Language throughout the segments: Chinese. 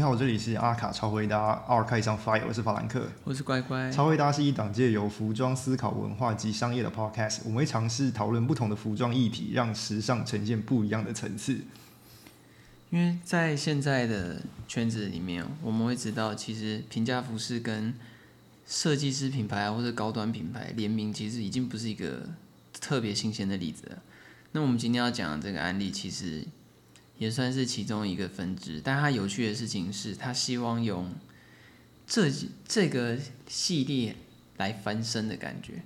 你好，这里是阿卡超回答，R 开上 Fire，我是法兰克。我是乖乖。超回答是一档借由服装思考文化及商业的 Podcast，我们会尝试讨论不同的服装议题，让时尚呈现不一样的层次。因为在现在的圈子里面，我们会知道，其实平价服饰跟设计师品牌啊，或者高端品牌联名，其实已经不是一个特别新鲜的例子了。那我们今天要讲的这个案例，其实。也算是其中一个分支，但它有趣的事情是，他希望用这这个系列来翻身的感觉。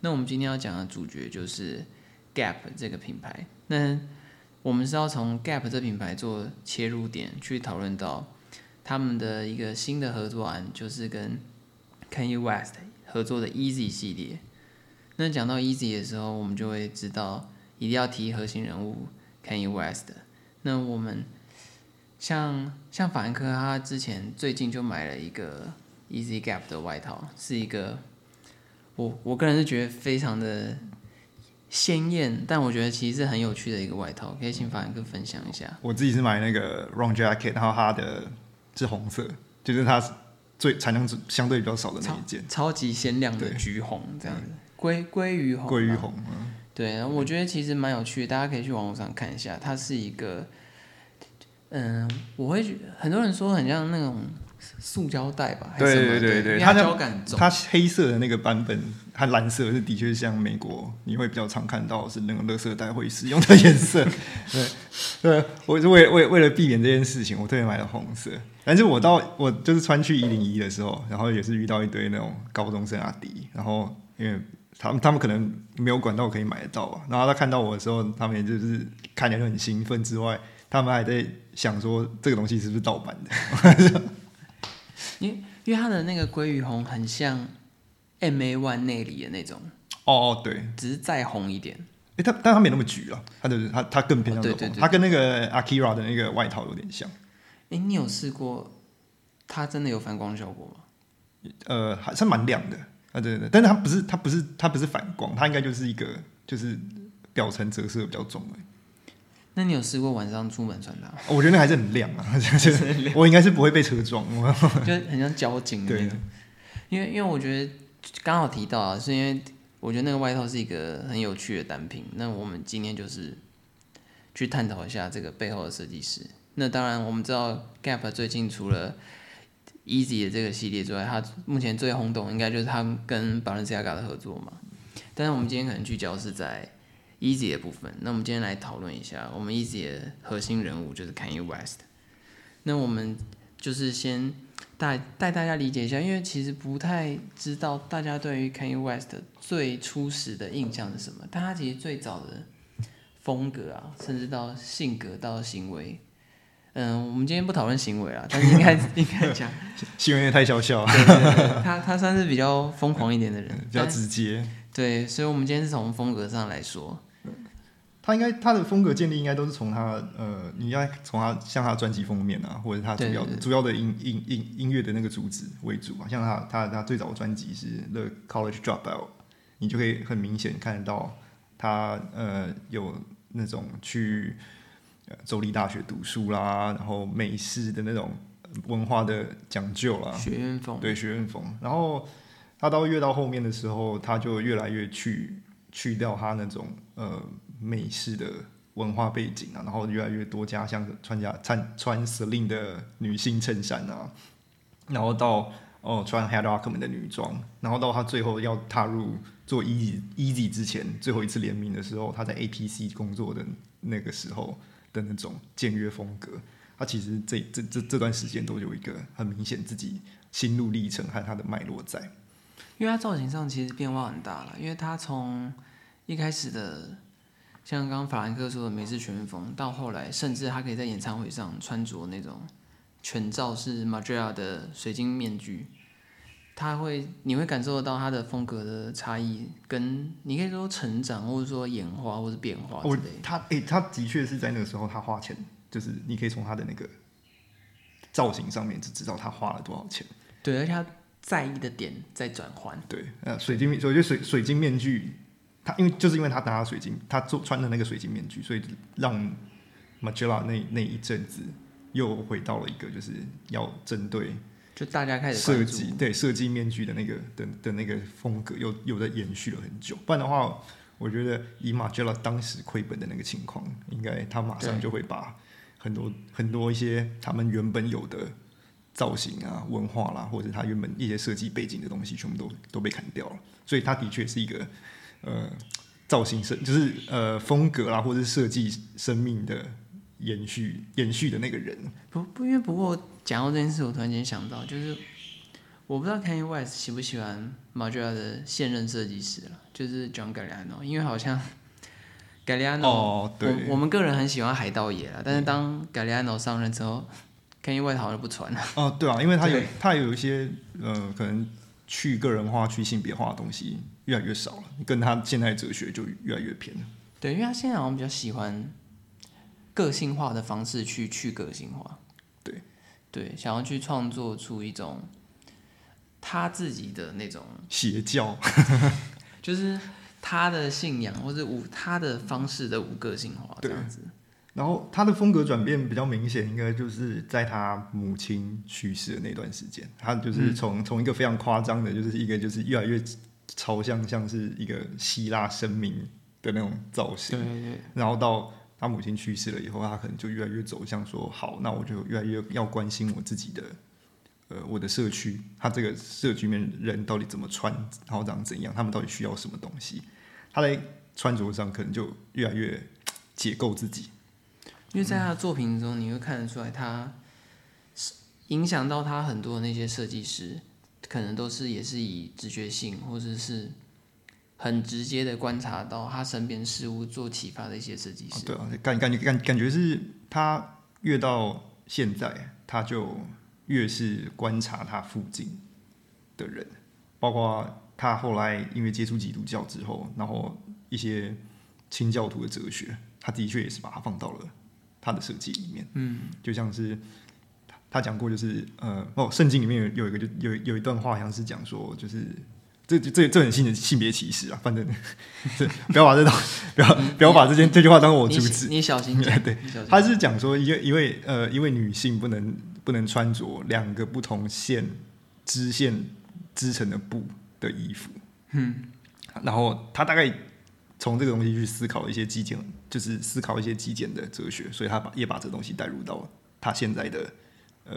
那我们今天要讲的主角就是 Gap 这个品牌。那我们是要从 Gap 这品牌做切入点，去讨论到他们的一个新的合作案，就是跟 Kanye West 合作的 Easy 系列。那讲到 Easy 的时候，我们就会知道一定要提核心人物 Kanye West。那我们像像法兰克，他之前最近就买了一个 Easy Gap 的外套，是一个我我个人是觉得非常的鲜艳，但我觉得其实是很有趣的一个外套，可以请法兰克分享一下。我自己是买那个 Wrong Jacket，然后它的是红色，就是它最产量相对比较少的那一件，超级鲜亮的橘红这样子，鲑鲑鱼红，鲑鱼红，对，我觉得其实蛮有趣的，大家可以去网络上看一下，它是一个。嗯，我会觉得很多人说很像那种塑胶袋吧，对对对对，它胶感重。它黑色的那个版本，它蓝色是的确像美国你会比较常看到是那种垃圾袋会使用的颜色。对对，我是为为为了避免这件事情，我特别买了红色。但是我到我就是穿去一零一的时候，然后也是遇到一堆那种高中生阿迪，然后因为他们他们可能没有管道可以买得到吧，然后他看到我的时候，他们也就是看起来就很兴奋之外。他们还在想说这个东西是不是盗版的？因为因为他的那个鲑鱼红很像 M A One 内里的那种。哦哦，对，只是再红一点。哎，他但他没那么橘啊，它的他他更偏向红，他跟那个 Akira 的那个外套有点像。哎，你有试过？它真的有反光效果吗？呃，还是蛮亮的啊，对对对，但是它不是它不是它不是反光，它应该就是一个就是表层折射比较重的。那你有试过晚上出门穿它？我觉得那还是很亮啊，我应该是不会被车撞，就很像交警的那种。因为因为我觉得刚好提到啊，是因为我觉得那个外套是一个很有趣的单品。那我们今天就是去探讨一下这个背后的设计师。那当然我们知道 Gap 最近除了 Easy 的这个系列之外，它目前最轰动应该就是它跟 Balenciaga 的合作嘛。但是我们今天可能聚焦是在。Easy 的部分，那我们今天来讨论一下，我们 Easy 的核心人物就是 Kanye West。那我们就是先带带大家理解一下，因为其实不太知道大家对于 Kanye West 最初始的印象是什么。但他其实最早的风格啊，甚至到性格到行为，嗯，我们今天不讨论行为啊，但是应该应该讲 行为也太小笑。他他算是比较疯狂一点的人，比较直接。对，所以我们今天是从风格上来说。他应该他的风格建立应该都是从他呃，你要从他像他专辑封面啊，或者他主要主要的音音音音乐的那个主旨为主啊。像他他他最早的专辑是《The College Dropout》，你就可以很明显看得到他呃有那种去州立大学读书啦，然后美式的那种文化的讲究啦，学院风对学院风。然后他到越到后面的时候，他就越来越去去掉他那种呃。美式的文化背景啊，然后越来越多加像穿加穿穿 Celine 的女性衬衫啊，然后到哦穿 Head Rockman 的女装，然后到他最后要踏入做 Easy Easy 之前最后一次联名的时候，他在 APC 工作的那个时候的那种简约风格，他其实这这这这段时间都有一个很明显自己心路历程和他的脉络在，因为他造型上其实变化很大了，因为他从一开始的。像刚刚法兰克说的美式全风，到后来甚至他可以在演唱会上穿着那种全罩式 m a g i a 的水晶面具，他会你会感受得到他的风格的差异，跟你可以说成长，或者说演化，或者变化之类。他诶，他的确是在那个时候他花钱，就是你可以从他的那个造型上面就知道他花了多少钱。对，而且他在意的点在转换。对，呃，水晶面，我觉得水水晶面具。他因为就是因为他拿水晶，他做穿的那个水晶面具，所以让 Magella 那那一阵子又回到了一个就是要针对就大家开始设计对设计面具的那个的的那个风格，又又在延续了很久。不然的话，我觉得以马吉拉当时亏本的那个情况，应该他马上就会把很多很多一些他们原本有的造型啊、文化啦，或者他原本一些设计背景的东西，全部都都被砍掉了。所以他的确是一个呃造型生，就是呃风格啦，或者是设计生命的延续延续的那个人。不不，因为不过讲到这件事，我突然间想到，就是我不知道 Kanye West 喜不喜欢 Margiela 的现任设计师了，就是 John Galliano，因为好像 Galliano，、哦，对，我我们个人很喜欢海盗爷了，但是当 Galliano 上任之后，Kanye West 好像不传了。哦，对啊，因为他有他有一些呃，可能去个人化、去性别化的东西越来越少了，跟他现在哲学就越来越偏了。对，因为他现在好像比较喜欢个性化的方式去去个性化。对。对，想要去创作出一种他自己的那种，邪教，就是他的信仰或者无他的方式的无个性化这样子。然后他的风格转变比较明显，应该就是在他母亲去世的那段时间，他就是从从一个非常夸张的，就是一个就是越来越朝向像是一个希腊神明的那种造型对，对对，然后到他母亲去世了以后，他可能就越来越走向说，好，那我就越来越要关心我自己的，呃，我的社区，他这个社区里面人到底怎么穿，然后长怎样，他们到底需要什么东西，他在穿着上可能就越来越解构自己。因为在他的作品中，你会看得出来，他影响到他很多的那些设计师，可能都是也是以直觉性或者是很直接的观察到他身边事物做启发的一些设计师。哦对啊，感感觉感感觉是他越到现在，他就越是观察他附近的人，包括他后来因为接触基督教之后，然后一些清教徒的哲学，他的确也是把它放到了他的设计里面。嗯，就像是他他讲过，就是呃哦，圣经里面有有一个就有有一段话，好像是讲说，就是这这这很性性别歧视啊，反正不要把这当不要不要把这件这句话当我你主旨。你小心 点，对他是讲说一个一位呃一位女性不能不能穿着两个不同线织线织成的布的衣服，嗯，然后他大概从这个东西去思考一些极简，就是思考一些极简的哲学，所以他把也把这东西带入到他现在的呃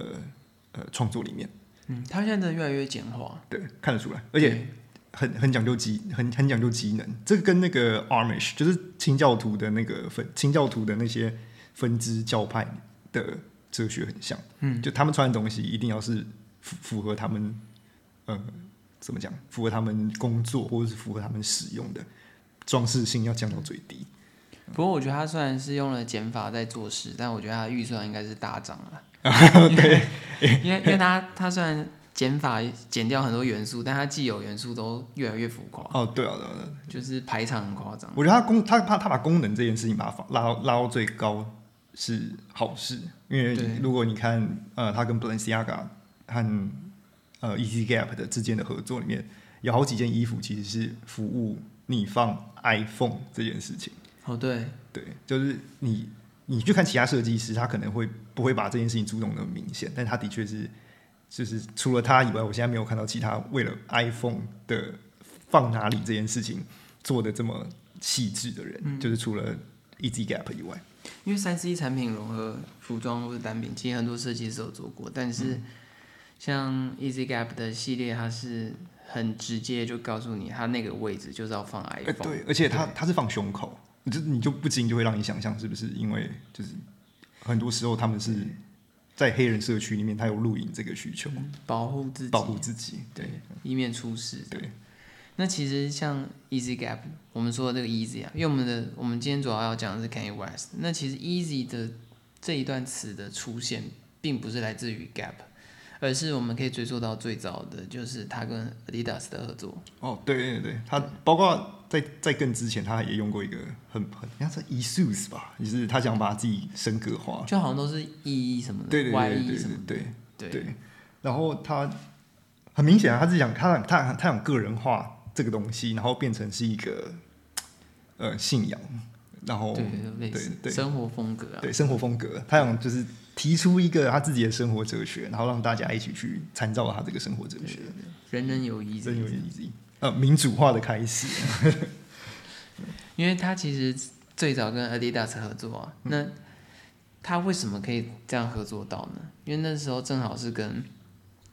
呃创作里面，嗯，他现在真的越来越简化，对，看得出来，而且很很讲究机，很很讲究机能，这个跟那个 Amish 就是清教徒的那个分清教徒的那些分支教派的哲学很像，嗯，就他们穿的东西一定要是符符合他们呃怎么讲，符合他们工作或者是符合他们使用的。装饰性要降到最低。不过我觉得他虽然是用了减法在做事，但我觉得他预算应该是大涨了。对，因为因为他他虽然减法减掉很多元素，但他既有元素都越来越浮夸，哦，对啊，对啊，对啊就是排场很夸张。我觉得他功他他他把功能这件事情把它放拉到拉到最高是好事，因为如果你看呃他跟 Balenciaga 和呃 Easy Gap 的之间的合作里面，有好几件衣服其实是服务你放 iPhone 这件事情。哦，对，对，就是你你去看其他设计师，他可能会不会把这件事情注重那么明显，但他的确是就是除了他以外，我现在没有看到其他为了 iPhone 的放哪里这件事情做的这么细致的人，就是除了 Easy Gap 以外。因为三 C 产品融合服装或者单品，其实很多设计师有做过，但是像 Easy Gap 的系列，它是很直接就告诉你，它那个位置就是要放哎、iPhone。对，而且它它是放胸口，你就你就不禁就会让你想象是不是因为就是很多时候他们是在黑人社区里面，他有露营这个需求，保护自己，保护自己。对，以免出事。对，那其实像 Easy Gap，我们说的这个 Easy 啊，因为我们的我们今天主要要讲的是 Kanye West。那其实 Easy 的这一段词的出现，并不是来自于 Gap，而是我们可以追溯到最早的，就是他跟 Adidas 的合作。哦，对对对，他包括在在更之前，他也用过一个很很应该是 Issues 吧，就是他想把自己升格化。就好像都是 E 一什么的对对对对 E 对对对对。然后他很明显啊，他是想他想他想他想个人化这个东西，然后变成是一个呃信仰，然后对类似对对。生活风格啊，对生活风格，他想就是提出一个他自己的生活哲学，然后让大家一起去参照他这个生活哲学，人人有意人有意义。呃，民主化的开始，因为他其实最早跟 Adidas 合作啊，那他为什么可以这样合作到呢？因为那时候正好是跟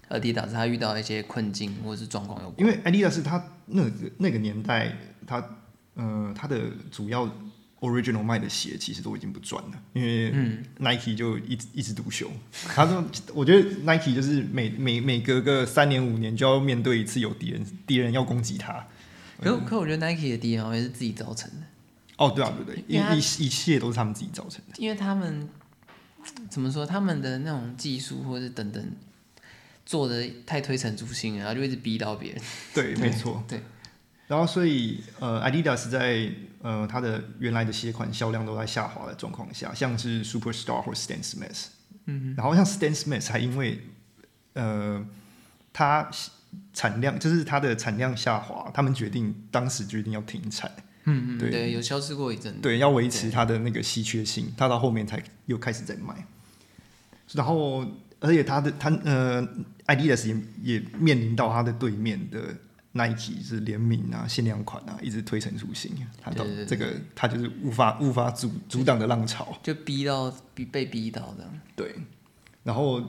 Adidas 他遇到一些困境或者是状况有关。因为 Adidas 他那个那个年代，他呃他的主要 Original 卖的鞋其实都已经不赚了，因为 Nike 就一直一直独秀。他说，我觉得 Nike 就是每每每隔个三年五年就要面对一次有敌人敌人要攻击他。可可我觉得 Nike 的敌人好像是自己造成的。哦，对啊，对对，一一一切都是他们自己造成的。因为他们怎么说，他们的那种技术或者等等做的太推陈出新了，然后就一直逼到别人。对，没错。对。然后，所以呃，Adidas 在呃它的原来的鞋款销量都在下滑的状况下，像是 Superstar 或 Stan Smith，嗯，然后像 Stan Smith 还因为呃它产量就是它的产量下滑，他们决定当时决定要停产。嗯嗯，对，有消失过一阵。对，要维持它的那个稀缺性，它到后面才又开始在卖。然后，而且它的它呃，Adidas 也也面临到它的对面的 Nike 是联名啊、限量款啊，一直推陈出新。它到这个，它就是无法无法阻阻挡的浪潮，就逼到逼被逼到的。对，然后。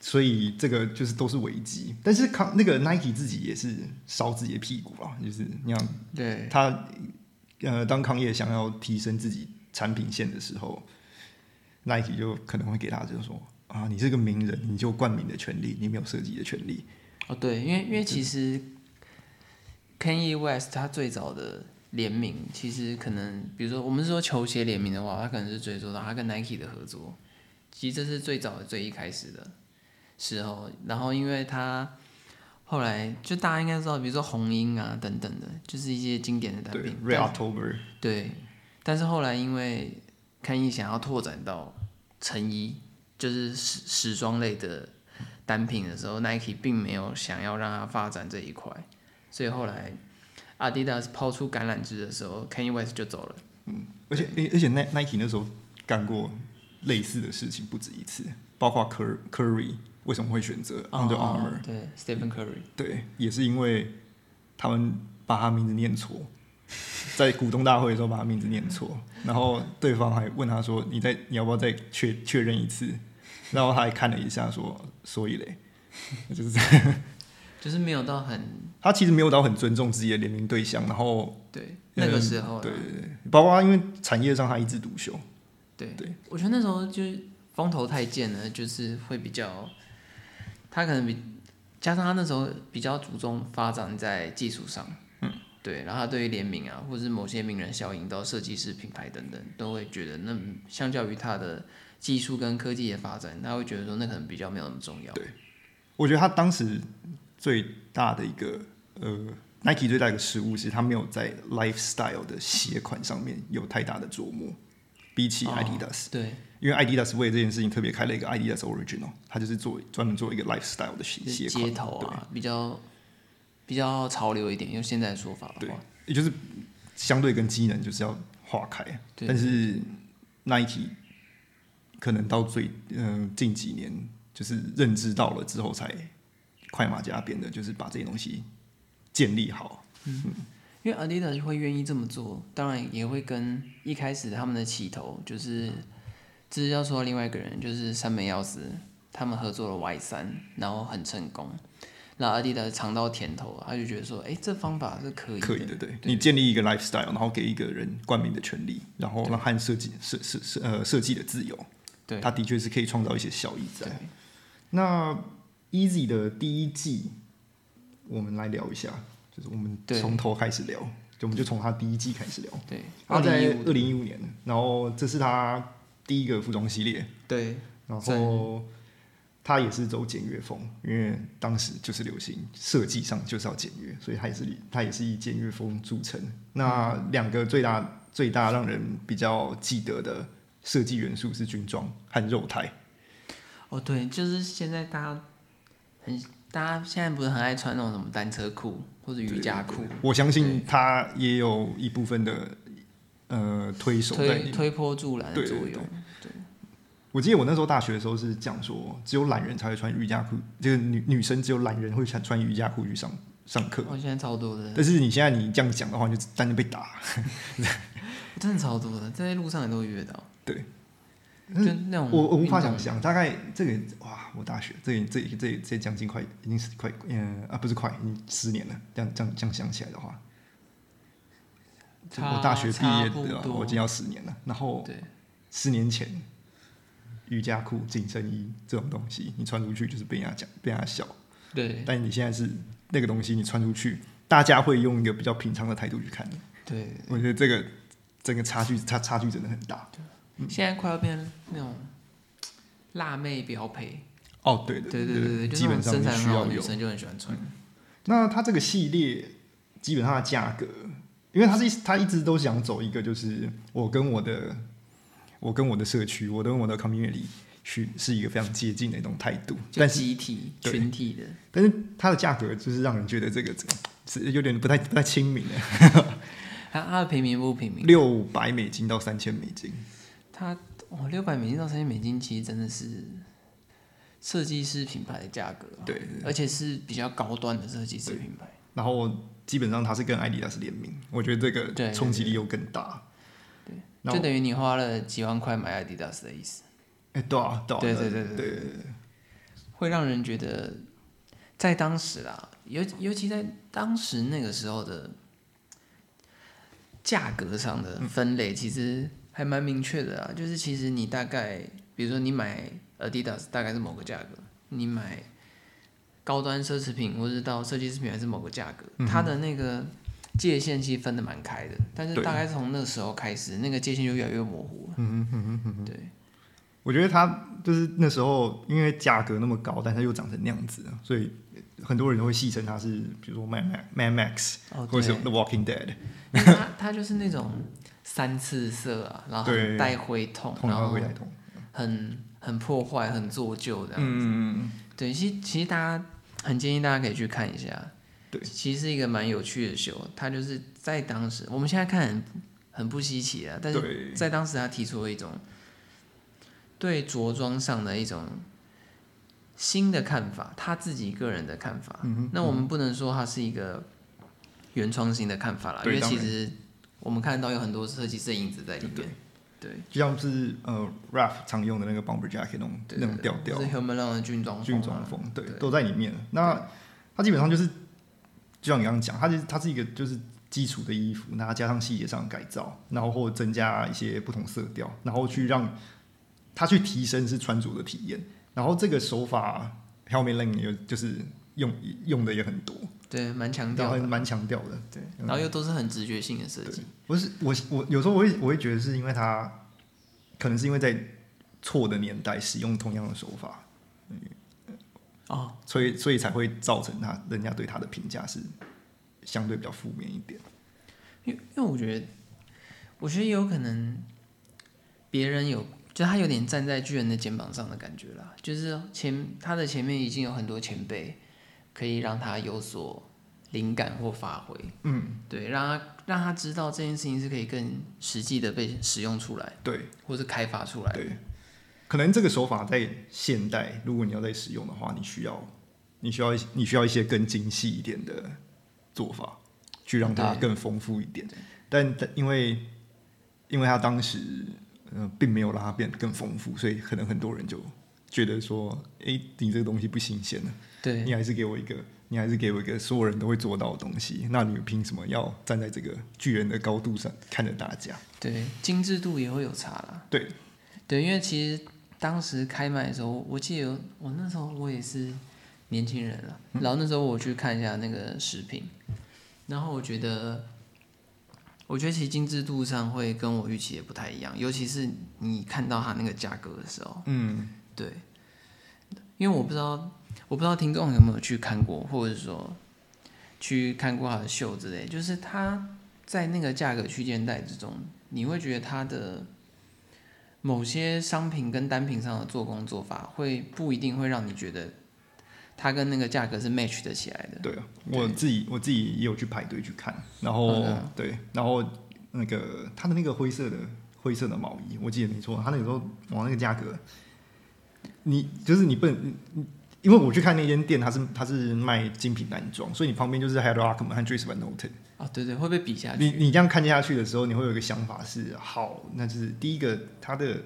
所以这个就是都是危机，但是康那个 Nike 自己也是烧自己的屁股啊，就是你看，对，他呃，当康业想要提升自己产品线的时候，Nike 就可能会给他就是说啊，你是个名人，你就冠名的权利，你没有设计的权利。哦，对，因为因为其实 Kanye West 他最早的联名，其实可能比如说我们是说球鞋联名的话，他可能是追溯到他跟 Nike 的合作，其实这是最早的最一开始的。时候，然后因为他后来就大家应该知道，比如说红鹰啊等等的，就是一些经典的单品。Red October。对，但是后来因为看一想要拓展到成衣，就是时时装类的单品的时候，Nike 并没有想要让它发展这一块，所以后来 Adidas 抛出橄榄枝的时候，Kanye West 就走了。嗯，而且而且 Nike 那时候干过类似的事情不止一次，包括 Curry。为什么会选择 Under Armour？对，Stephen Curry。对，也是因为他们把他名字念错，在股东大会的时候把他名字念错，然后对方还问他说：“你再你要不要再确确认一次？”然后他还看了一下说：“所以嘞，就是这样，就是没有到很……他其实没有到很尊重自己的联名对象，然后对那个时候，对对对，包括因为产业上他一枝独秀，对对，我觉得那时候就是风头太健了，就是会比较。他可能比加上他那时候比较注重发展在技术上，嗯，对，然后他对于联名啊，或者是某些名人效应到设计师品牌等等，都会觉得那相较于他的技术跟科技的发展，他会觉得说那可能比较没有那么重要。对，我觉得他当时最大的一个呃，Nike 最大的一个失误是，他没有在 lifestyle 的鞋款上面有太大的琢磨，比起 Adidas。对。因为 Adidas 为这件事情特别开了一个 Adidas Original，他就是做专门做一个 lifestyle 的鞋鞋款，街头啊，比较比较潮流一点，用现在的说法的话，也就是相对跟机能就是要划开。但是 Nike 可能到最嗯近几年，就是认知到了之后，才快马加鞭的，就是把这些东西建立好。嗯，因为 Adidas 会愿意这么做，当然也会跟一开始他们的起头就是。这是要说另外一个人，就是山本耀司，他们合作了 Y 三，然后很成功，那阿迪达尝到甜头，他就觉得说，哎，这方法是可以，可以的，对，你建立一个 lifestyle，然后给一个人冠名的权利，然后让他设计设设设呃设计的自由，对，他的确是可以创造一些效益在。那 Easy 的第一季，我们来聊一下，就是我们从头开始聊，就我们就从他第一季开始聊，对，他在二零一五年，然后这是他。第一个服装系列，对，然后他也是走简约风，因为当时就是流行设计上就是要简约，所以他也是他也是以简约风著称。那两个最大最大让人比较记得的设计元素是军装和肉胎。哦，对，就是现在大家很大家现在不是很爱穿那种什么单车裤或者瑜伽裤？我相信他也有一部分的。呃，推手推推波助澜的作用，对。我记得我那时候大学的时候是讲说，只有懒人才会穿瑜伽裤，就是女女生只有懒人会穿穿瑜伽裤去上上课。我现在超多的，但是你现在你这样讲的话，你就单着被打。真的超多的，在路上也都会遇得到。对，就那种我我无法想象，大概这个哇，我大学这这这这将近快已经是快嗯啊不是快，已经十年了。这样这样这样想起来的话，我大学毕业对吧我已经要十年了。然后对，十年前，瑜伽裤、紧身衣这种东西，你穿出去就是被人家讲、被人家笑。对但你现在是那个东西，你穿出去，大家会用一个比较平常的态度去看你。对，我觉得这个整个差距差差距真的很大。现在快要变那种辣妹标配。哦，对的，对对对对，基本上需要有。很好的女生就很喜欢穿。那它这个系列基本上的价格，因为它是一它一直都想走一个，就是我跟我的我跟我的社区，我跟我的 community 去是一个非常接近的一种态度，但是集体群体的，但是它的价格就是让人觉得这个这个是有点不太不太亲民。的，它它的平民不平民，六百美金到三千美金，它哦六百美金到三千美金，其实真的是设计师品牌的价格哦，对，而且是比较高端的设计师品牌。然后基本上它是跟艾迪达斯联名，我觉得这对对个冲击力又更大。然后就等于你花了几万块买阿迪达斯的意思，哎，对啊，对啊，对对对对对会让人觉得，在当时啦，尤尤其在当时那个时候的价格上的分类，其实还蛮明确的啊。就是其实你大概，比如说你买 Adidas 大概是某个价格，你买高端奢侈品或者是到设计师品牌是某个价格，它的那个界限其实分的蛮开的。但是大概从那时候开始，那个界限就越来越模糊了。嗯嗯嗯对。我觉得它就是那时候因为价格那么高，但它又长成那样子，所以很多人都会戏称它是，比如说 Mad Max、Mad Max，哦，或者是 The Walking Dead，它就是那种三次色啊，然后很带灰痛，然后。很很破坏、很做旧这样子。嗯嗯对，其实其实大家很建议大家可以去看一下。对其实是一个蛮有趣的秀，它就是在当时，我们现在看很很不稀奇啊，但是在当时他提出了一种对着装上的一种新的看法，他自己个人的看法。嗯哼那我们不能说它是一个原创性的看法啦，因为其实我们看到有很多设计师的影子在里面。对，就像是呃 Rap 常用的那个 bomber jacket 那种对那种调调就，是 Human 的军装军啊装风，对，对都在里面。那它基本上就是，就像你刚刚讲，它是它是一个就是基础的衣服，那它加上细节上的改造，然后或者增加一些不同色调，然后去让它去提升是穿着的体验。然后这个手法 Helmet Lane 也就是用用的也很多，对，蛮强调蛮强调的。对，嗯然后又都是很直觉性的设计。不是我我有时候我会我会觉得是因为它可能是因为在错的年代使用同样的手法，嗯哦，所以所以才会造成他人家对他的评价是相对比较负面一点。因因为我觉得，我觉得有可能别人有，就他有点站在巨人的肩膀上的感觉啦，就是前他的前面已经有很多前辈可以让他有所灵感或发挥，嗯，对，让他让他知道这件事情是可以更实际的被使用出来，对。或是开发出来。对，可能这个手法在现代，如果你要在使用的话，你需要你需要一你需要一些更精细一点的做法，去让它更丰富一点。但但因为因为他当时呃并没有让它变得更丰富，所以可能很多人就觉得说，诶，你这个东西不新鲜了。对。你还是给我一个，你还是给我一个所有人都会做到的东西，那你凭什么要站在这个巨人的高度上看着大家？对，精致度也会有差啦。对，对，因为其实当时开卖的时候，我记得我那时候我也是年轻人了，然后那时候我去看一下那个视频，然后我觉得，我觉得其实精致度上会跟我预期也不太一样，尤其是你看到它那个价格的时候，嗯，对，因为我不知道，我不知道听众有没有去看过，或者说去看过他的秀之类，就是他在那个价格区间带之中，你会觉得他的某些商品跟单品上的做工做法，会不一定会让你觉得它跟那个价格是 match 的起来的。对啊，我自己我自己也有去排队去看，然后、嗯对，然后那个它的那个灰色的灰色的毛衣，我记得没错，他那个时候往那个价格，你就是你不能，因为我去看那间店，它是它是卖精品男装，所以你旁边就是 Head Rockman 和 Dries Van Noten。啊，对对，会被比下你去。你你这样看下去的时候，你会有一个想法是，好，那就是第一个，它的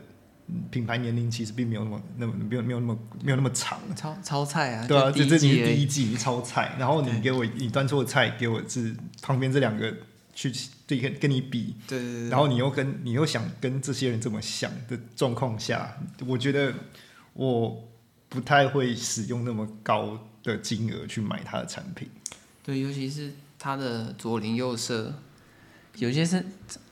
嗯品牌年龄其实并没有那么那么没有没有那么没有那么长。超超菜啊，对啊，就这这你是第一季而已第一季超菜，然后你给我你端错菜，给我是旁边这两个去对跟跟你比，对对对然后你又跟你又想跟这些人这么想的状况下，我觉得我不太会使用那么高的金额去买它的产品。对，尤其是它的左邻右舍，有些是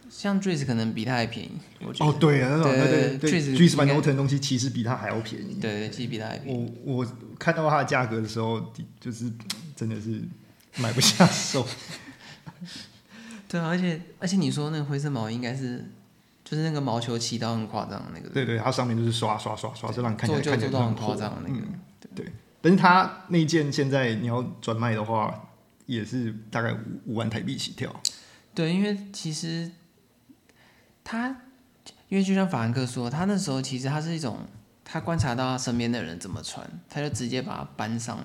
像 Dries 可能比它还便宜，我觉得。哦，对啊，那种对那对对对确实 g u i s 应该 Van Noten 的东西其实比它还要便宜。对对，其实比它还便宜。我我看到它的价格的时候，就是真的是买不下手。对啊，而且而且你说那个灰色毛衣应该是，就是那个毛球起到很夸张的那个，对对，它上面就是刷刷刷刷，就让你看起做来看起来很夸张的那个。嗯但是它那件现在你要转卖的话，也是大概五五万台币起跳。对，因为其实他，因为就像法兰克说，他那时候其实他是一种，他观察到他身边的人怎么穿，他就直接把它搬上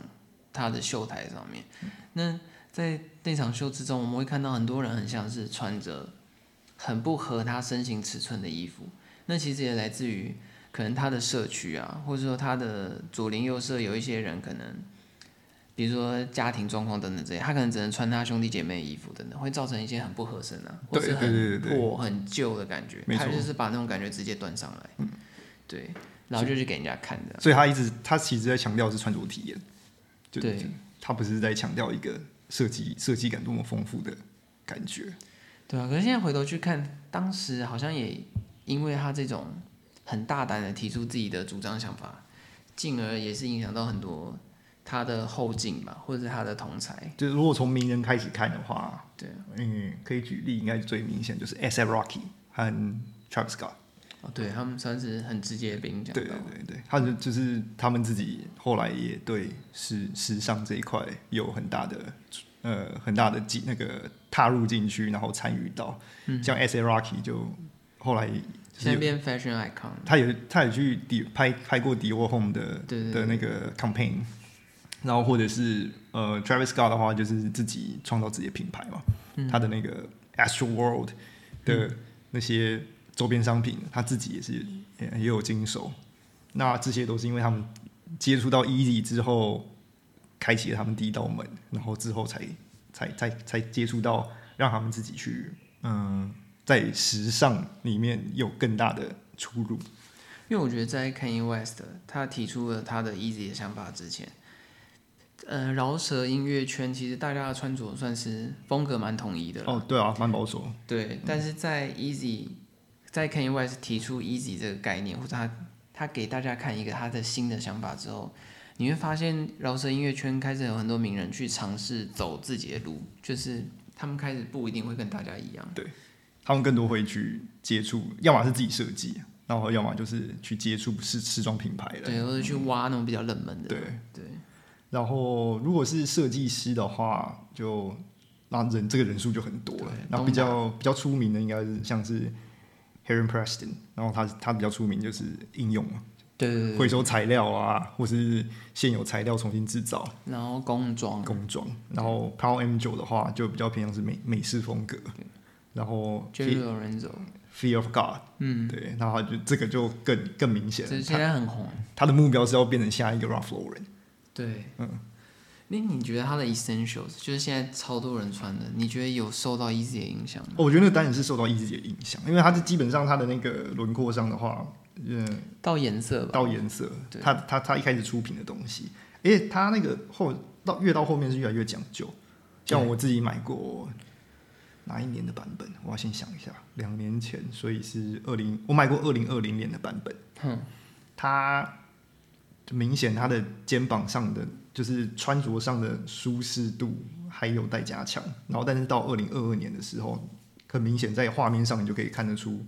他的秀台上面。那在那场秀之中，我们会看到很多人很像是穿着很不合他身形尺寸的衣服，那其实也来自于可能他的社区啊，或者说他的左邻右舍有一些人可能。比如说家庭状况等等这些，他可能只能穿他兄弟姐妹的衣服等等，会造成一些很不合身啊，或者是很破、很旧的感觉。他就是把那种感觉直接端上来，对，然后就去给人家看的。所以他一直他其实在强调是穿着体验，就对他不是在强调一个设计设计感多么丰富的感觉。对啊，可是现在回头去看，当时好像也因为他这种很大胆的提出自己的主张想法，进而也是影响到很多他的后进吧，或者是他的同才。就是如果从名人开始看的话，对，嗯，可以举例，应该最明显就是 S. F. Rocky 和 Travis Scott。哦，对他们算是很直接被影响。对对对对，他就就是他们自己后来也对时时尚这一块有很大的呃很大的进那个踏入进去，然后参与到，像 S. A. Rocky 就后来就是现在变 fashion icon。他也他也去迪拍拍过迪沃 Home 的的那个 campaign，然后或者是呃 Travis Scott 的话，就是自己创造自己的品牌嘛，嗯他的那个 Astro World 的那些周边商品，他自己也是也也有经手。那这些都是因为他们接触到 Easy 之后，开启了他们第一道门，然后之后才才才才接触到让他们自己去嗯、在时尚里面有更大的出入。因为我觉得在 Kanye West 他提出了他的 Easy 的想法之前，呃，饶舌音乐圈其实大家的穿着算是风格蛮统一的。哦，对啊，蛮保守。对，但是在 Easy，在 Kanye West 提出 Easy 这个概念，或者他他给大家看一个他的新的想法之后，你会发现饶舌音乐圈开始有很多名人去尝试走自己的路，就是他们开始不一定会跟大家一样。对他们更多会去接触，要么是自己设计，然后要么就是去接触时时装品牌的。对，或者去挖那种比较冷门的。对对，然后如果是设计师的话，就那人这个人数就很多了然后比较比较出名的应该是像是 Heron Preston，然后他他比较出名就是应用嘛，对对对回收材料啊，或是现有材料重新制造。然后工装，工装。然后 Power M 九的话就比较偏向是美美式风格，然后 Jerry Lorenzo，Fear of God，嗯，对，然后就这个就更更明显。现在很红。他的目标是要变成下一个 Ralph Lauren。对，嗯，那你觉得它的 Essentials 就是现在超多人穿的，你觉得有受到 Easy 的影响吗？我觉得那个单也是受到 Easy 的影响，因为它是基本上它的那个轮廓上的话，嗯，到颜色吧，到颜色对，它它它一开始出品的东西，而且它那个后到越到后面是越来越讲究。像我自己买过哪一年的版本？我要先想一下，两年前，所以是二零，我买过二零二零年的版本。哼，它就明显它的肩膀上的就是穿着上的舒适度还有待加强，然后但是到二零二二年的时候，很明显在画面上你就可以看得出，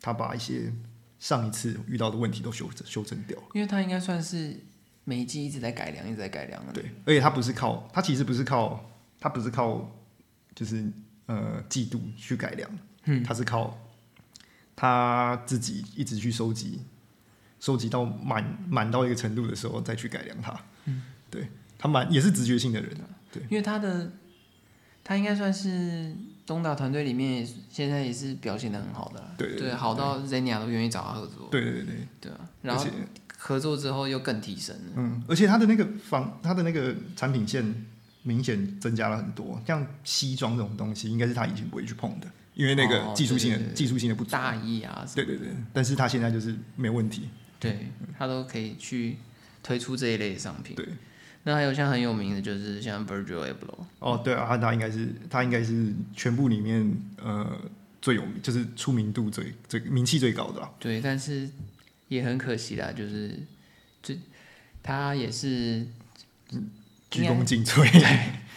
他把一些上一次遇到的问题都修整修正掉了。因为他应该算是每一季一直在改良，一直在改良的。对，而且他不是靠，他其实不是靠，他不是靠，就是呃季度去改良，嗯，他是靠他自己一直去收集，收集到满满到一个程度的时候再去改良它。嗯，对他蛮也是直觉性的人啊。对，因为他的他应该算是东岛团队里面现在也是表现的很好的啦，对对对好到 Zenia 都愿意找他合作，对对对，对啊，然后而且合作之后又更提升了，嗯，而且他的那个房他的那个产品线明显增加了很多，像西装这种东西，应该是他以前不会去碰的，因为那个哦技术性的、对对对技术性的不足。大意啊，对对对，但是他现在就是没问题。对他都可以去推出这一类的商品。对，那还有像很有名的，就是像 Virgil Abloh，哦，对啊，他他应该是他应该是全部里面呃最有名，就是出名度最最名气最高的啦。对，但是也很可惜啦，就是最他也是鞠躬尽瘁，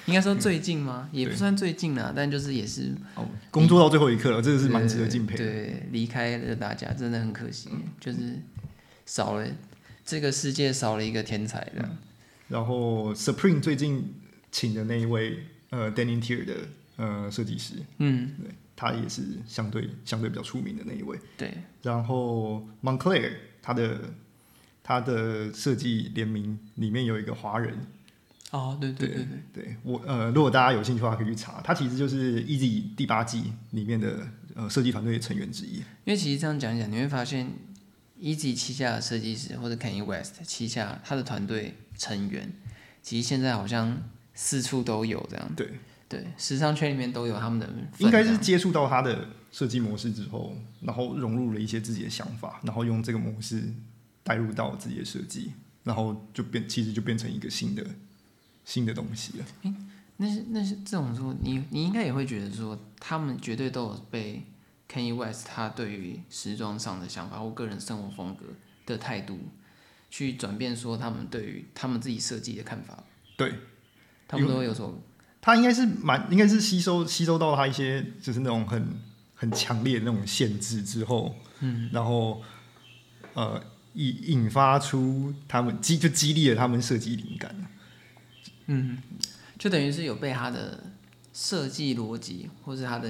应该说最近吗？也不算最近啦，但就是也是哦，工作到最后一刻了，真的是蛮值得敬佩的。对，离开了大家，真的很可惜，就是少了这个世界少了一个天才的。然后 Supreme 最近请的那一位呃 Denim Tier 的呃设计师，嗯，对，他也是相对相对比较出名的那一位。对，然后 Moncler 他的他的设计联名里面有一个华人，哦，对对对对，对我呃，如果大家有兴趣的话，可以去查，他其实就是 Easy 第八季里面的呃设计团队的成员之一。因为其实这样讲一讲，你会发现，Easy 旗下的设计师或者 Kanye West 旗下他的团队成员，其实现在好像四处都有这样。对，对，时尚圈里面都有他们的应该是接触到他的设计模式之后，然后融入了一些自己的想法，然后用这个模式带入到自己的设计，然后就变其实就变成一个新的新的东西了。那是那是这种说，你你应该也会觉得说，他们绝对都有被 Kanye West 他对于时装上的想法或个人生活风格的态度，去转变说他们对于他们自己设计的看法，对，他们都会有所他应该是蛮应该是吸收吸收到他一些就是那种很很强烈的那种限制之后，嗯，然后呃引引发出他们激就激励了他们设计灵感。嗯，就等于是有被他的设计逻辑或是他的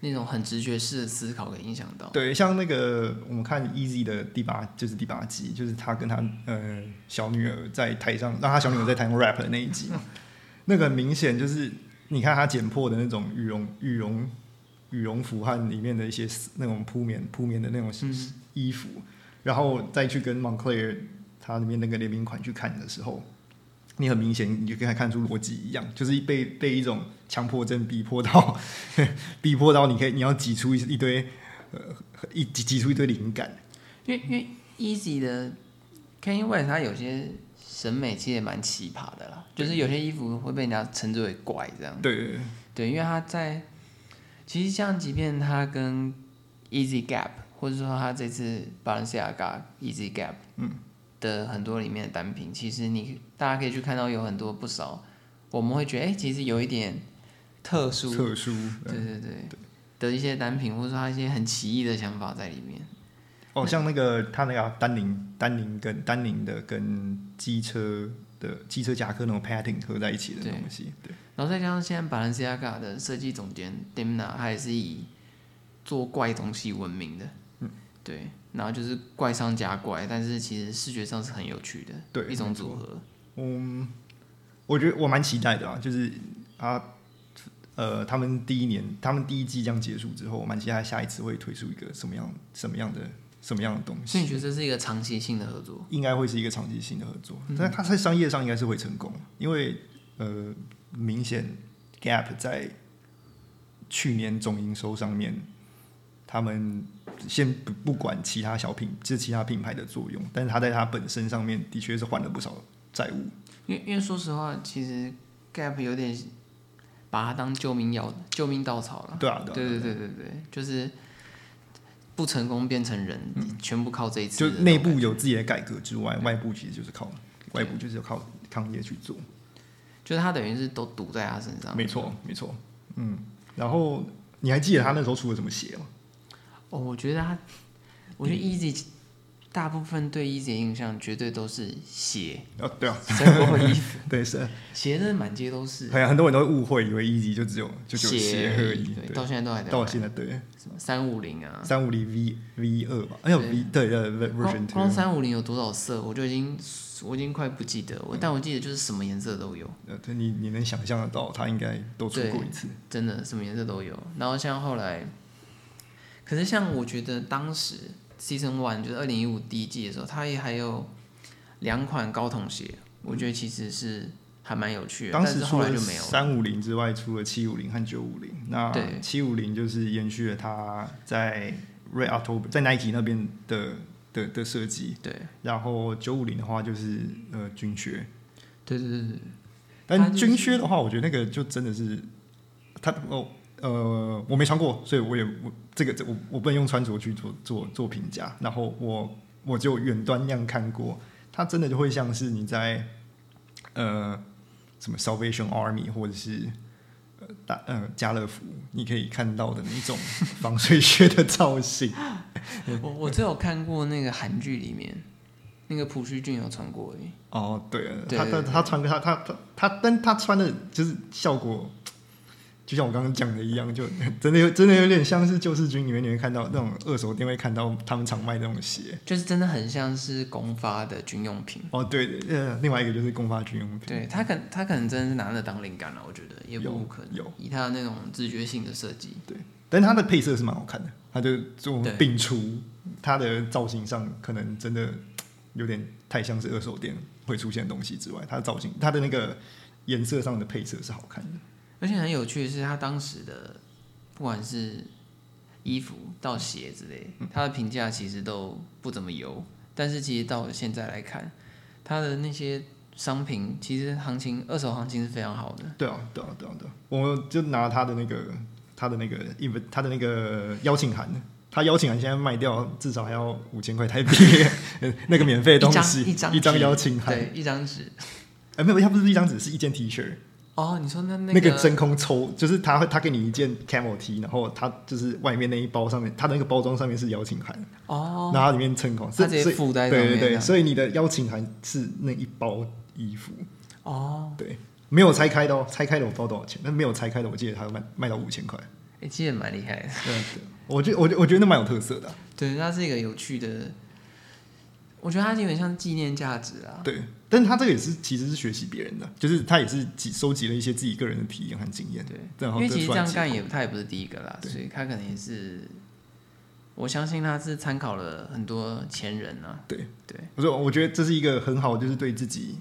那种很直觉式的思考给影响到。对，像那个我们看 Easy 的第八就是第八集，就是他跟他呃小女儿在台上，让他小女儿在台上 rap 的那一集嘛，那个很明显就是你看他剪破的那种羽绒羽绒羽绒服和里面的一些那种铺棉铺棉的那种嗯衣服，然后再去跟 Moncler 他里面那个联名款去看的时候，你很明显你就可以看出逻辑一样，就是被被一种强迫症逼迫到 逼迫到你可以你要挤出一一堆呃一挤挤出一堆灵感。因为因为 Easy 的 Kanye West 他有些审美其实也蛮奇葩的啦，就是有些衣服会被人家称之为怪这样。对对对对，因为他在其实像即便他跟 Easy Gap，或者说他这次 Balenciaga Easy Gap，嗯，的很多里面的单品，其实你大家可以去看到有很多不少，我们会觉得哎、其实有一点特殊，特殊，对对对。的一些单品，或者说他一些很奇异的想法在里面。哦，像那个他那个丹宁丹宁跟丹宁的跟机车的机车夹克那种 padding 合在一起的东西，对。然后再加上现在 Balenciaga 的设计总监 Demna，他也是以做怪东西闻名的，嗯，对，然后就是怪上加怪，但是其实视觉上是很有趣的，对一种组合，嗯，我觉得我蛮期待的啊，就是啊，呃，他们第一年，他们第一季这样结束之后，我蛮期待下一次会推出一个什么样什么样的什么样的东西。所以你西，觉得这是一个长期性的合作？应该会是一个长期性的合作，嗯。但它在商业上应该是会成功，因为呃，明显 Gap 在去年总营收上面，他们先不不管其他小品，就是其他品牌的作用，但是他在他本身上面的确是还了不少债务。因为因为说实话，其实 Gap 有点把它当救命药、救命稻草了。对啊，对啊对对对对对，就是不成功变成人，全部靠这一次就。内部有自己的改革之外，外部其实就是靠外部就是要靠抗业去做。就是他等于是都赌在他身上。没错，没错。嗯，然后你还记得他那时候出了什么鞋吗？哦，我觉得他，我觉得 Easy 大部分对 Easy 的印象绝对都是鞋，哦，对啊，生活衣服，对是，鞋真的满街都是。很很多人都会误会，以为 Easy 就只有就只有鞋鞋而已，对，到现在都还在到现在对。什么三五零啊，三五零 V V 二吧，哎呦对。V 对对对光 version 光 two，三五零有多少色，我就已经我已经快不记得，我但我记得就是什么颜色都有，呃，对你你能想象得到，他应该都出对过一次，真的什么颜色都有。然后像后来，可是像我觉得当时 Season One 就是二零一五第一季的时候，它也还有两款高筒鞋，我觉得其实是还蛮有趣的，当时除了后来就没有。三五零之外，出了七五零和九五零。那对七五零就是延续了它在 Red October 在 Nike 那边的的的设计，对然后九五零的话就是呃军靴，对对对对，但就是军靴的话，我觉得那个就真的是它哦呃我没穿过，所以我也我这个这我我不能用穿着去做做做评价。然后我我就远端那样看过，它真的就会像是你在呃什么 Salvation Army 或者是呃大呃家乐福，你可以看到的那种防水靴的造型。我我只有看过那个韩剧里面，那个朴叙俊有穿过而已。哦，对，他他他穿他他他他，但他穿的就是效果，就像我刚刚讲的一样，就 真的有真的有点像是救世军里面你会看到那种二手店会看到他们常卖那种鞋。就是真的很像是公发的军用品。哦，对对，呃，另外一个就是公发军用品。对他可他可能真的是拿那当灵感了，我觉得也不有可能。有以他的那种直觉性的设计，但是它的配色是蛮好看的，他就做对摒除它的造型上可能真的有点太像是二手店会出现的东西之外，它的造型它的那个颜色上的配色是好看的。而且很有趣的是，他当时的不管是衣服到鞋之类，他的评价其实都不怎么优。但是其实到现在来看，他的那些商品其实行情二手行情是非常好的。对啊，对啊，对啊，对啊，我就拿他的那个他的那个 inv 他的那个邀请函，他邀请函现在卖掉至少还要五千块台币，那个免费的东西，一张一张邀请函，对，一张纸。哎，没有，他不是一张纸，是一件 T 恤，哦，你说那那那个真空抽，就是他会他给你一件 camel T，然后他就是外面那一包上面，他的那个包装上面是邀请函，哦，然后它里面真空，他直接附在上面对对对，所以你的邀请函是那一包衣服，哦，对，没有拆开的哦，拆开的我不知道多少钱，但没有拆开的我记得他要卖卖到五千块。哎、其实也蛮厉害的。对对，我觉得我觉得我觉得那蛮有特色的啊、对，它是一个有趣的，我觉得它有点像纪念价值啊。对，但是他这个也是其实是学习别人的，就是他也是集收集了一些自己个人的体验和经验，对，然后因为其实这样干也他也不是第一个啦，所以他可能也是，我相信他是参考了很多前人啊。对对，我说我觉得这是一个很好，就是对自己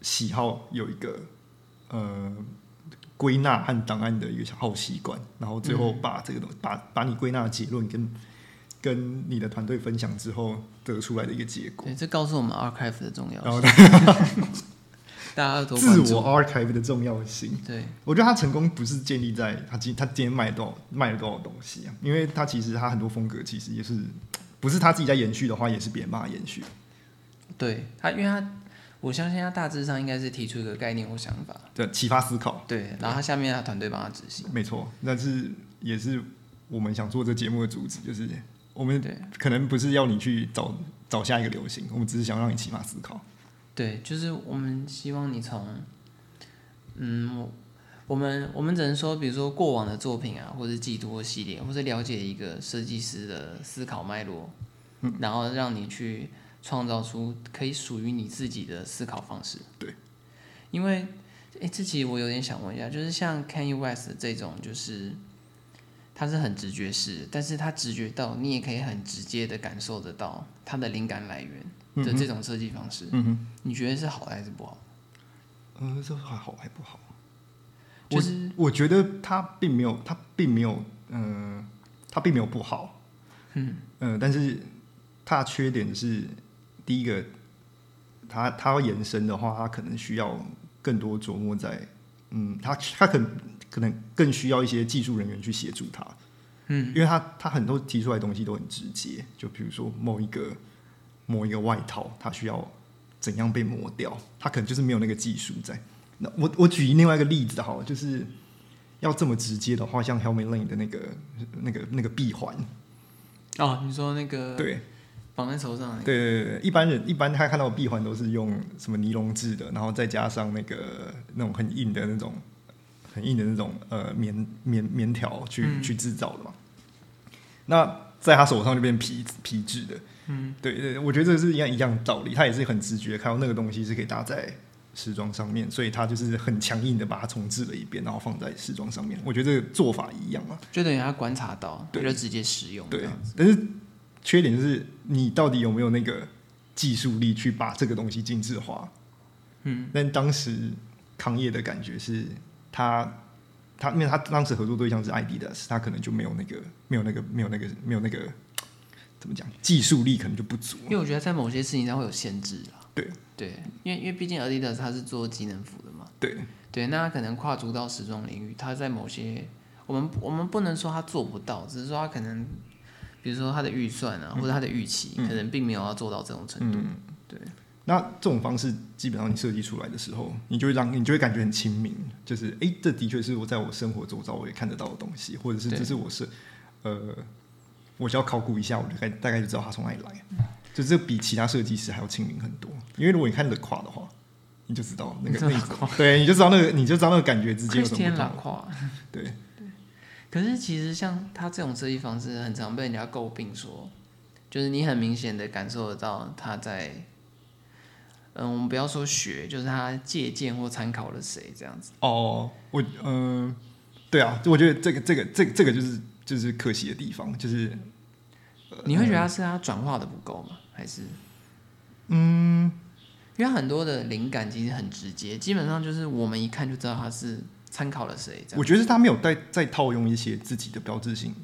喜好有一个呃归纳和档案的一个好习惯，然后最后把这个东西、把把你归纳的结论跟跟你的团队分享之后得出来的一个结果，对，这告诉我们 archive 的重要性，大家要多自。我 archive 的重要性。对，我觉得他成功不是建立在他今他今天卖了多少卖了多少东西啊，因为他其实他很多风格其实也是不是他自己在延续的话，也是别人帮他延续。对他，因为他我相信他大致上应该是提出一个概念或想法，对，启发思考，对，然后他下面他团队帮他执行。没错，那是也是我们想做这节目的主旨，就是我们对可能不是要你去找找下一个流行，我们只是想让你起码思考。对，就是我们希望你从，嗯，我我们我们只能说，比如说过往的作品啊，或者季度或系列，或者了解一个设计师的思考脉络，嗯然后让你去创造出可以属于你自己的思考方式。对，因为，哎，这期我有点想问一下，就是像 Kanye West 这种，就是他是很直觉式，但是他直觉到你也可以很直接的感受得到他的灵感来源的这种设计方式。嗯哼，你觉得是好还是不好？嗯、这还好还不好？就是我觉得他并没有，他并没有，嗯、他并没有不好，嗯嗯、但是他的缺点是，第一个，他他要延伸的话，他可能需要更多琢磨在，嗯，他他可能可能更需要一些技术人员去协助他，嗯。因为他他很多提出来的东西都很直接，就比如说某一个某一个外套，它需要怎样被磨掉，他可能就是没有那个技术在。那我我举另外一个例子好了，就是要这么直接的话，像 Helmet Lane 的那个那个那个闭环，哦，你说那个对。绑在手上对对，对一般人一般他看到闭环都是用什么尼龙制的，然后再加上那个那种很硬的那种很硬的那种呃棉棉棉条去、嗯去制造的嘛。那在他手上就变皮皮质的，嗯，对对，我觉得这是一样一样道理，他也是很直觉看到那个东西是可以搭在时装上面，所以他就是很强硬的把它重置了一遍，然后放在时装上面。我觉得这个做法一样嘛。就等于他观察到，他对就直接使用对。，但是缺点就是你到底有没有那个技术力去把这个东西精致化？嗯，但当时康业的感觉是他。他因为他当时合作对象是 Adidas，他可能就没有那个没有那个没有那个没有那个怎么讲技术力可能就不足。因为我觉得在某些事情上会有限制啦。对对，因为因为毕竟 Adidas 它是做机能服的嘛。对对，那他可能跨足到时装领域，他在某些我们我们不能说他做不到，只是说他可能，比如说他的预算啊，或者他的预期，嗯可能并没有要做到这种程度。嗯，对。那这种方式基本上你设计出来的时候，你就会让你就会感觉很亲民，就是哎、诶这的确是我在我生活周遭我也看得到的东西，或者是对这是我是呃，我只要考古一下，我就大大概就知道它从哪里来，嗯就这比其他设计师还要亲民很多。因为如果你看的垮的话，你就知道那个那你知道个，对，你就知道那个你就知道那个感觉之间有什么天不同。朗跨。对，可是其实像他这种设计方式，很常被人家诟病说，就是你很明显的感受得到他在，嗯，我们不要说学，就是他借鉴或参考了谁这样子。哦，我嗯、对啊，我觉得这个这个这个这个就是就是可惜的地方，就是你会觉得他是他转化的不够吗？还是？嗯，因为很多的灵感其实很直接，基本上就是我们一看就知道他是参考了谁。我觉得是他没有再再套用一些自己的标志性，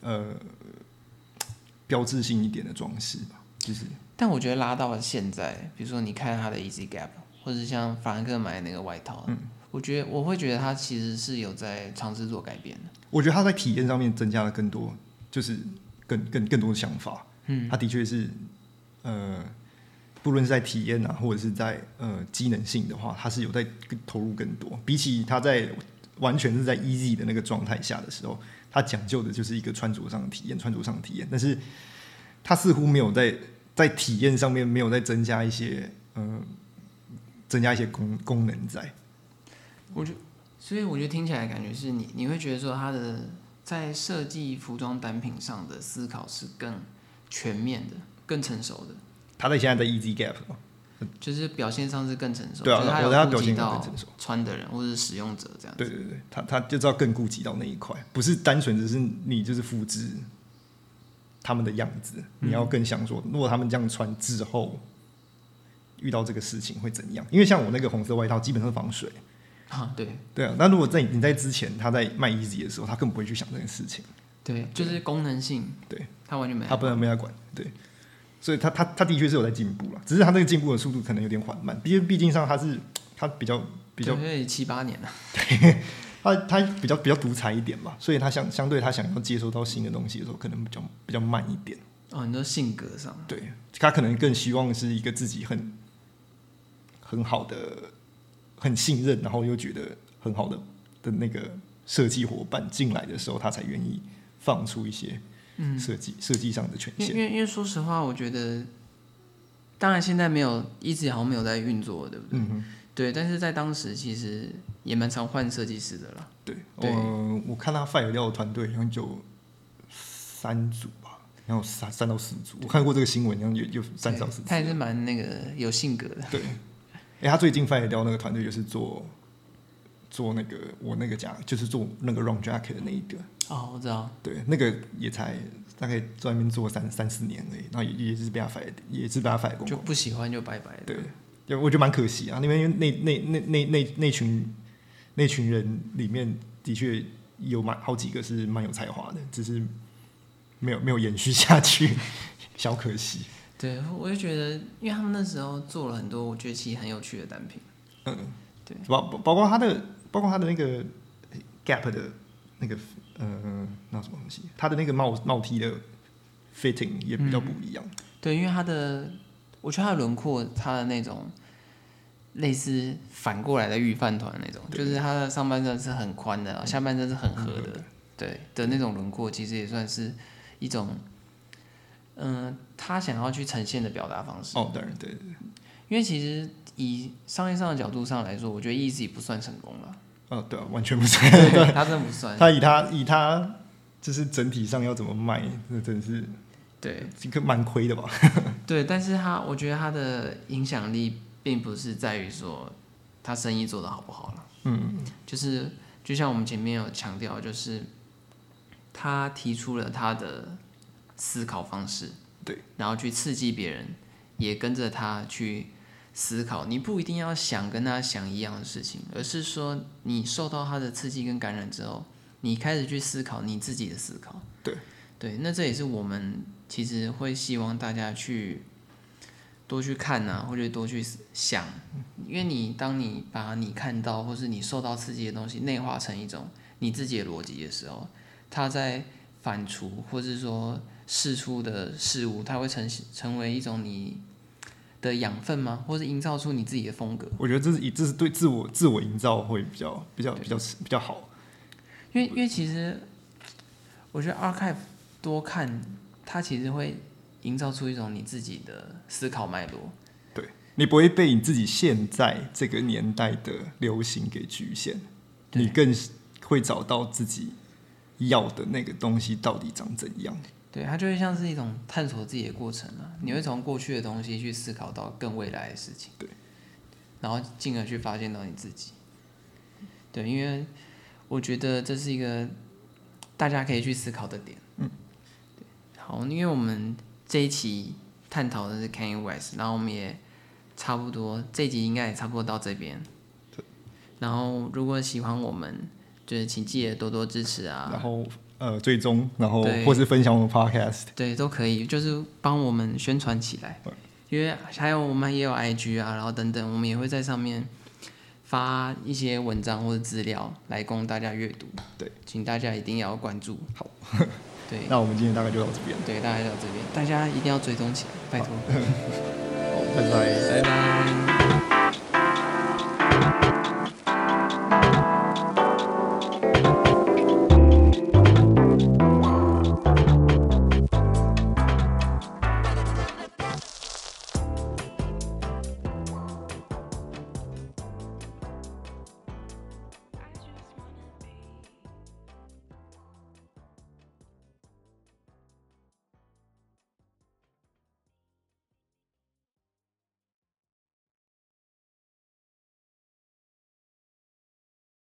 呃，标志性一点的装饰吧，就是但我觉得拉到了现在，比如说你看他的 Easy Gap，或者是像法兰克买的那个外套，嗯我觉得我会觉得他其实是有在尝试做改变的。我觉得他在体验上面增加了更多，就是更更更多的想法。嗯，他的确是，呃，不论是在体验啊，或者是在呃机能性的话，他是有在投入更多。比起他在完全是在 easy 的那个状态下的时候，他讲究的就是一个穿着上的体验，穿着上的体验。但是他似乎没有在在体验上面没有再增加一些，呃，增加一些功功能在。所以我觉得听起来感觉是你你会觉得说他的在设计服装单品上的思考是更全面的、更成熟的，他在现在的 easy gap 嘛就是表现上是更成熟。对啊就是他我他顾及表现更到成熟穿的人或者是使用者这样。对对对，他他就知道更顾及到那一块，不是单纯只是你就是复制他们的样子，你要更想说，如果他们这样穿之后遇到这个事情会怎样？因为像我那个红色外套基本上防水，啊，对对啊。那如果在你在之前他在卖 easy 的时候，他根本不会去想这件事情，对，就是功能性，对，他完全没有。他不能被他管，对。所以他他他的确是有在进步了，只是他那个进步的速度可能有点缓慢，毕竟毕竟上他是他比较比较对七八年了。他他比较比较独裁一点嘛，所以他相相对他想要接收到新的东西的时候，可能比较比较慢一点。哦，你说性格上，对他可能更希望是一个自己很很好的、很信任，然后又觉得很好的的那个设计伙伴进来的时候，他才愿意放出一些嗯，设计设计上的权限。因为因为说实话，我觉得，当然现在没有一直好像没有在运作，对不对？嗯，对，但是在当时其实也蛮常换设计师的啦。对，对呃，我看他 fire 掉的团队好像就三组吧，然后三三到四组，我看过这个新闻，好像有有三到四组。他也是蛮那个有性格的。对，哎、他最近 fire 掉那个团队就是做做那个我那个家，就是做那个 Ron Jacket 的那一个，哦，我知道。对，那个也才大概在外面做三三四年而已，然后也也是被他 fire，也是被他 fire 公就。不喜欢就拜拜的。对，就我觉得蛮可惜啊，那边因为那那那那那那群那群人里面的确有蛮好几个是蛮有才华的，只是没有没有延续下去，小可惜。对，我就觉得，因为他们那时候做了很多我觉得其实很有趣的单品。嗯，对，包包包括他的，包括他的那个 Gap 的那个呃，那什么东西，他的那个帽帽 T 的 fitting 也比较不一样。对，因为它的，我觉得它的轮廓，它的那种类似反过来的御饭团那种，就是它的上半身是很宽的，下半身是很合很合的，对的那种轮廓，其实也算是一种嗯、他想要去呈现的表达方式。哦，当然对对对，因为其实以商业上的角度上来说，我觉得 Easy 不算成功了，哦对啊，完全不算。对，他真的不算。他以他以他就是整体上要怎么卖，那真的是对这个蛮亏的吧？对，但是他我觉得他的影响力并不是在于说他生意做得好不好了，嗯，就是就像我们前面有强调，就是他提出了他的思考方式，对，然后去刺激别人，也跟着他去思考。你不一定要想跟他想一样的事情，而是说你受到他的刺激跟感染之后，你开始去思考你自己的思考。对，对，那这也是我们其实会希望大家去多去看呐、或者多去想，因为你当你把你看到或是你受到刺激的东西内化成一种你自己的逻辑的时候，它在反刍或是说事出的事物，它会成成为一种你的养分吗？或是营造出你自己的风格？我觉得这是以这是对自我自我营造会比较比较比较比较好。因为因为其实我觉得 archive 多看，它其实会营造出一种你自己的思考脉络。对你不会被你自己现在这个年代的流行给局限，你更会找到自己要的那个东西到底长怎样。对，它就会像是一种探索自己的过程啊。你会从过去的东西去思考到更未来的事情，对，然后进而去发现到你自己。对，因为我觉得这是一个大家可以去思考的点。嗯，对，好，因为我们这一期探讨的是 Kanye West，然后我们也差不多这一集应该也差不多到这边。对然后如果喜欢我们，就是请记得多多支持啊。然后呃，最终然后或是分享我们 podcast，对，都可以，就是帮我们宣传起来。因为还有我们也有 IG 啊，然后等等，我们也会在上面发一些文章或者资料来供大家阅读。对，请大家一定要关注。好，对 那我们今天大概就到这边，对，大概到这边，大家一定要追踪起来，拜托。好，拜拜。拜拜。